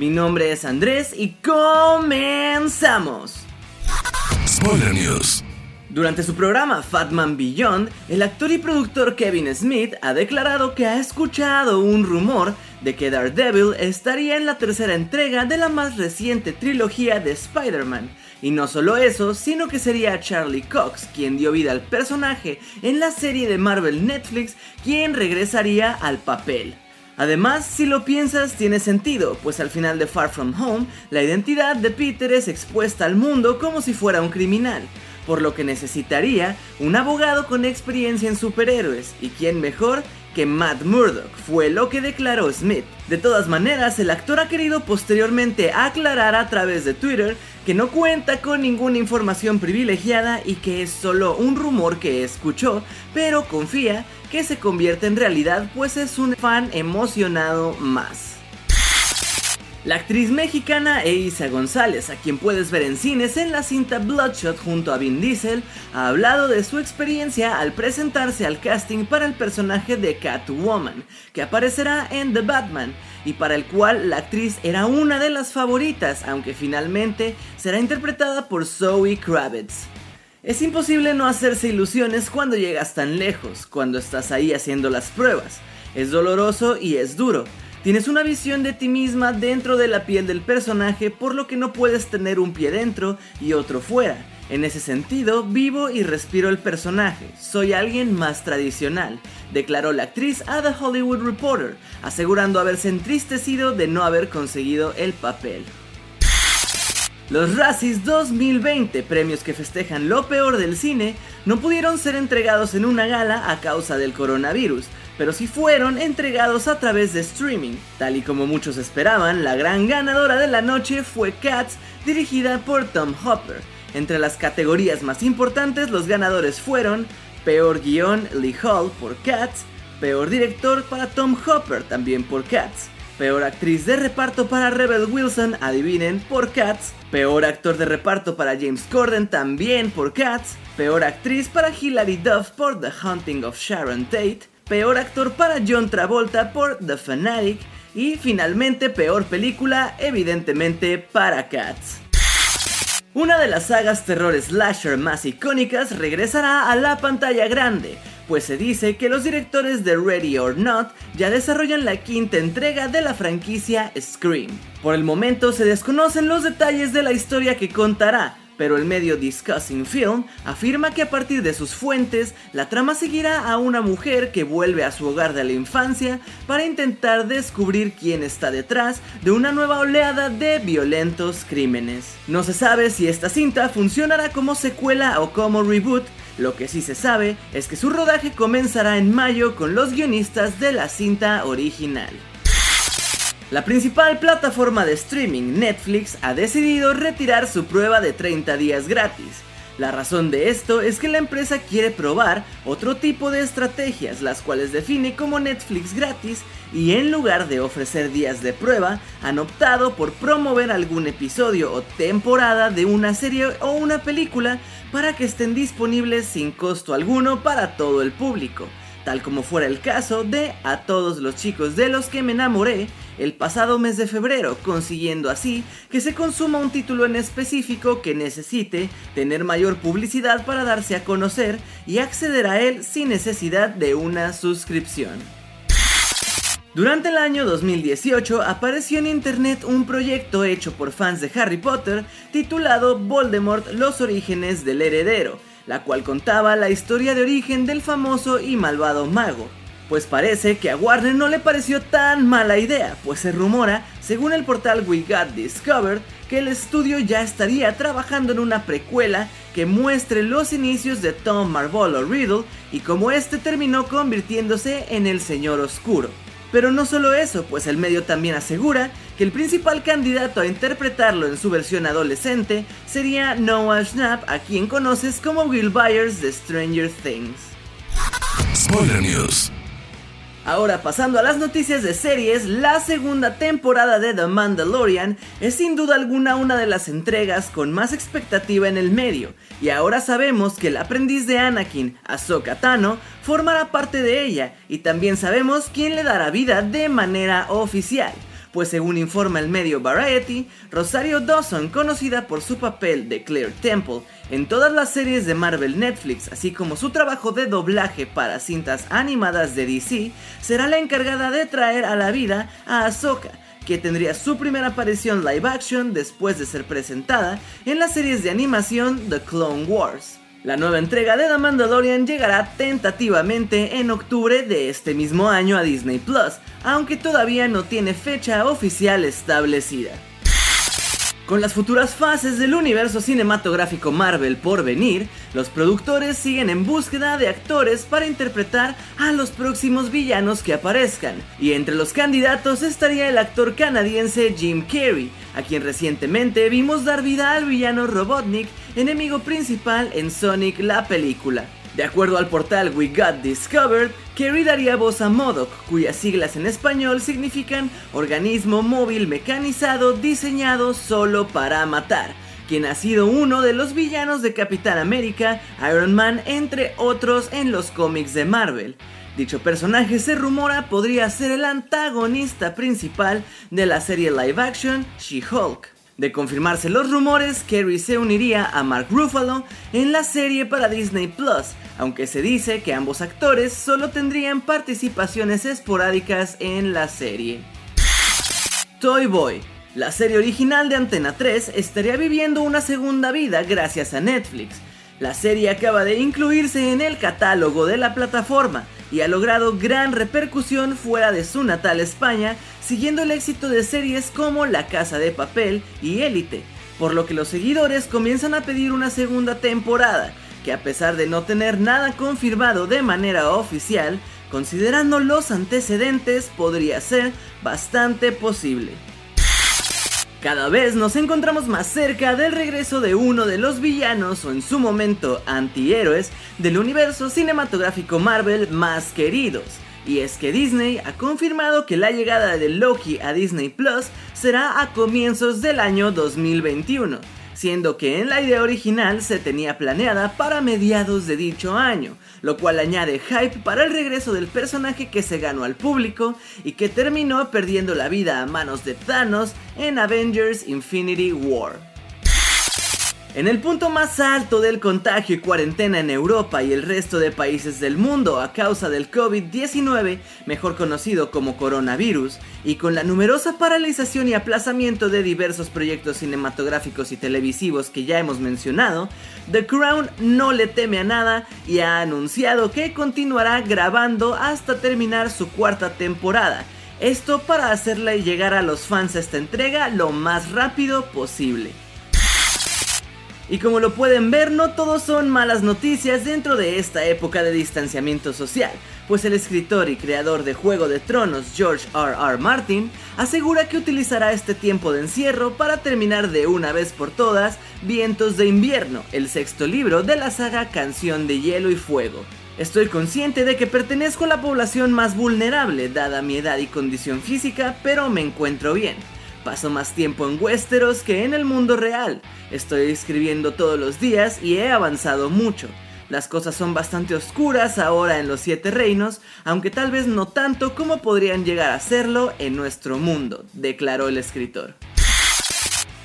Mi nombre es Andrés y comenzamos. Spoiler News. Durante su programa Fatman Beyond, el actor y productor Kevin Smith ha declarado que ha escuchado un rumor de que Daredevil estaría en la tercera entrega de la más reciente trilogía de Spider-Man y no solo eso, sino que sería Charlie Cox quien dio vida al personaje en la serie de Marvel Netflix, quien regresaría al papel. Además, si lo piensas, tiene sentido, pues al final de Far From Home, la identidad de Peter es expuesta al mundo como si fuera un criminal, por lo que necesitaría un abogado con experiencia en superhéroes, y quién mejor que Matt Murdock, fue lo que declaró Smith. De todas maneras, el actor ha querido posteriormente aclarar a través de Twitter que no cuenta con ninguna información privilegiada y que es solo un rumor que escuchó, pero confía que se convierte en realidad pues es un fan emocionado más. La actriz mexicana Eiza González, a quien puedes ver en cines en la cinta Bloodshot junto a Vin Diesel, ha hablado de su experiencia al presentarse al casting para el personaje de Catwoman, que aparecerá en The Batman, y para el cual la actriz era una de las favoritas, aunque finalmente será interpretada por Zoe Kravitz. Es imposible no hacerse ilusiones cuando llegas tan lejos, cuando estás ahí haciendo las pruebas. Es doloroso y es duro, Tienes una visión de ti misma dentro de la piel del personaje por lo que no puedes tener un pie dentro y otro fuera. En ese sentido, vivo y respiro el personaje. Soy alguien más tradicional, declaró la actriz a The Hollywood Reporter, asegurando haberse entristecido de no haber conseguido el papel. Los Razzies 2020, premios que festejan lo peor del cine, no pudieron ser entregados en una gala a causa del coronavirus, pero sí fueron entregados a través de streaming. Tal y como muchos esperaban, la gran ganadora de la noche fue Cats, dirigida por Tom Hopper. Entre las categorías más importantes, los ganadores fueron Peor guion Lee Hall por Cats, Peor director para Tom Hopper también por Cats, Peor actriz de reparto para Rebel Wilson, adivinen, por Cats. Peor actor de reparto para James Corden, también por Cats. Peor actriz para Hilary Duff por The Hunting of Sharon Tate. Peor actor para John Travolta por The Fanatic. Y finalmente, peor película, evidentemente, para Cats. Una de las sagas terror slasher más icónicas regresará a la pantalla grande, pues se dice que los directores de Ready or Not ya desarrollan la quinta entrega de la franquicia Scream. Por el momento se desconocen los detalles de la historia que contará, pero el medio Discussing Film afirma que a partir de sus fuentes, la trama seguirá a una mujer que vuelve a su hogar de la infancia para intentar descubrir quién está detrás de una nueva oleada de violentos crímenes. No se sabe si esta cinta funcionará como secuela o como reboot, lo que sí se sabe es que su rodaje comenzará en mayo con los guionistas de la cinta original. La principal plataforma de streaming, Netflix, ha decidido retirar su prueba de 30 días gratis. La razón de esto es que la empresa quiere probar otro tipo de estrategias, las cuales define como Netflix gratis y en lugar de ofrecer días de prueba, han optado por promover algún episodio o temporada de una serie o una película para que estén disponibles sin costo alguno para todo el público tal como fuera el caso de A todos los chicos de los que me enamoré el pasado mes de febrero, consiguiendo así que se consuma un título en específico que necesite tener mayor publicidad para darse a conocer y acceder a él sin necesidad de una suscripción. Durante el año 2018 apareció en internet un proyecto hecho por fans de Harry Potter titulado Voldemort Los orígenes del heredero, la cual contaba la historia de origen del famoso y malvado mago. Pues parece que a Warner no le pareció tan mala idea, pues se rumora, según el portal We Got Discovered, que el estudio ya estaría trabajando en una precuela que muestre los inicios de Tom Marvolo Riddle y cómo este terminó convirtiéndose en el Señor Oscuro. Pero no solo eso, pues el medio también asegura que el principal candidato a interpretarlo en su versión adolescente sería Noah Schnapp, a quien conoces como Will Byers de Stranger Things. Spoiler News. Ahora pasando a las noticias de series, la segunda temporada de The Mandalorian es sin duda alguna una de las entregas con más expectativa en el medio, y ahora sabemos que el aprendiz de Anakin, Ahsoka Tano, formará parte de ella, y también sabemos quién le dará vida de manera oficial pues según informa el medio Variety, Rosario Dawson, conocida por su papel de Claire Temple en todas las series de Marvel Netflix, así como su trabajo de doblaje para cintas animadas de DC, será la encargada de traer a la vida a Ahsoka, que tendría su primera aparición live action después de ser presentada en las series de animación The Clone Wars. La nueva entrega de The Mandalorian llegará tentativamente en octubre de este mismo año a Disney Plus, aunque todavía no tiene fecha oficial establecida. Con las futuras fases del universo cinematográfico Marvel por venir, los productores siguen en búsqueda de actores para interpretar a los próximos villanos que aparezcan, y entre los candidatos estaría el actor canadiense Jim Carrey, a quien recientemente vimos dar vida al villano Robotnik, enemigo principal en Sonic la película. De acuerdo al portal We Got Discovered, Kerry daría voz a Modoc, cuyas siglas en español significan organismo móvil mecanizado diseñado solo para matar, quien ha sido uno de los villanos de Capitán América, Iron Man, entre otros en los cómics de Marvel. Dicho personaje se rumora podría ser el antagonista principal de la serie live action She-Hulk. De confirmarse los rumores, Kerry se uniría a Mark Ruffalo en la serie para Disney Plus, aunque se dice que ambos actores solo tendrían participaciones esporádicas en la serie. Toy Boy. La serie original de Antena 3 estaría viviendo una segunda vida gracias a Netflix. La serie acaba de incluirse en el catálogo de la plataforma y ha logrado gran repercusión fuera de su natal España siguiendo el éxito de series como La Casa de Papel y Élite, por lo que los seguidores comienzan a pedir una segunda temporada, que a pesar de no tener nada confirmado de manera oficial, considerando los antecedentes podría ser bastante posible. Cada vez nos encontramos más cerca del regreso de uno de los villanos o en su momento antihéroes del universo cinematográfico Marvel más queridos, y es que Disney ha confirmado que la llegada de Loki a Disney Plus será a comienzos del año 2021, siendo que en la idea original se tenía planeada para mediados de dicho año, lo cual añade hype para el regreso del personaje que se ganó al público y que terminó perdiendo la vida a manos de Thanos en Avengers Infinity War. En el punto más alto del contagio y cuarentena en Europa y el resto de países del mundo a causa del COVID-19, mejor conocido como coronavirus, y con la numerosa paralización y aplazamiento de diversos proyectos cinematográficos y televisivos que ya hemos mencionado, The Crown no le teme a nada y ha anunciado que continuará grabando hasta terminar su cuarta temporada. Esto para hacerle llegar a los fans esta entrega lo más rápido posible. Y como lo pueden ver, no todos son malas noticias dentro de esta época de distanciamiento social, pues el escritor y creador de Juego de Tronos, George R. R. Martin, asegura que utilizará este tiempo de encierro para terminar de una vez por todas Vientos de Invierno, el sexto libro de la saga Canción de Hielo y Fuego. Estoy consciente de que pertenezco a la población más vulnerable, dada mi edad y condición física, pero me encuentro bien. Paso más tiempo en Westeros que en el mundo real. Estoy escribiendo todos los días y he avanzado mucho. Las cosas son bastante oscuras ahora en los Siete Reinos, aunque tal vez no tanto como podrían llegar a serlo en nuestro mundo, declaró el escritor.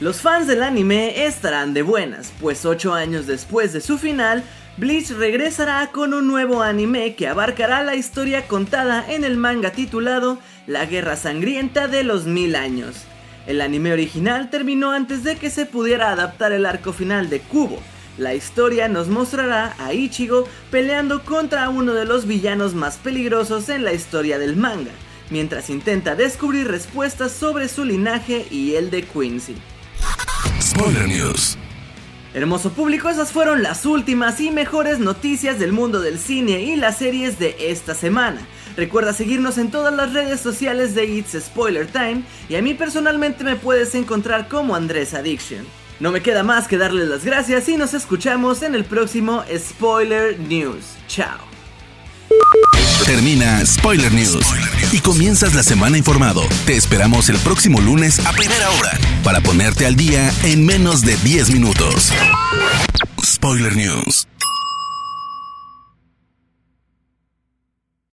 Los fans del anime estarán de buenas, pues 8 años después de su final, Bleach regresará con un nuevo anime que abarcará la historia contada en el manga titulado La Guerra Sangrienta de los Mil Años. El anime original terminó antes de que se pudiera adaptar el arco final de Kubo. La historia nos mostrará a Ichigo peleando contra uno de los villanos más peligrosos en la historia del manga, mientras intenta descubrir respuestas sobre su linaje y el de Quincy. Spoiler News. Hermoso público, esas fueron las últimas y mejores noticias del mundo del cine y las series de esta semana. Recuerda seguirnos en todas las redes sociales de It's Spoiler Time y a mí personalmente me puedes encontrar como Andrés Addiction. No me queda más que darles las gracias y nos escuchamos en el próximo Spoiler News. Chao. Termina Spoiler News y comienzas la semana informado. Te esperamos el próximo lunes a primera hora para ponerte al día en menos de 10 minutos. Spoiler News.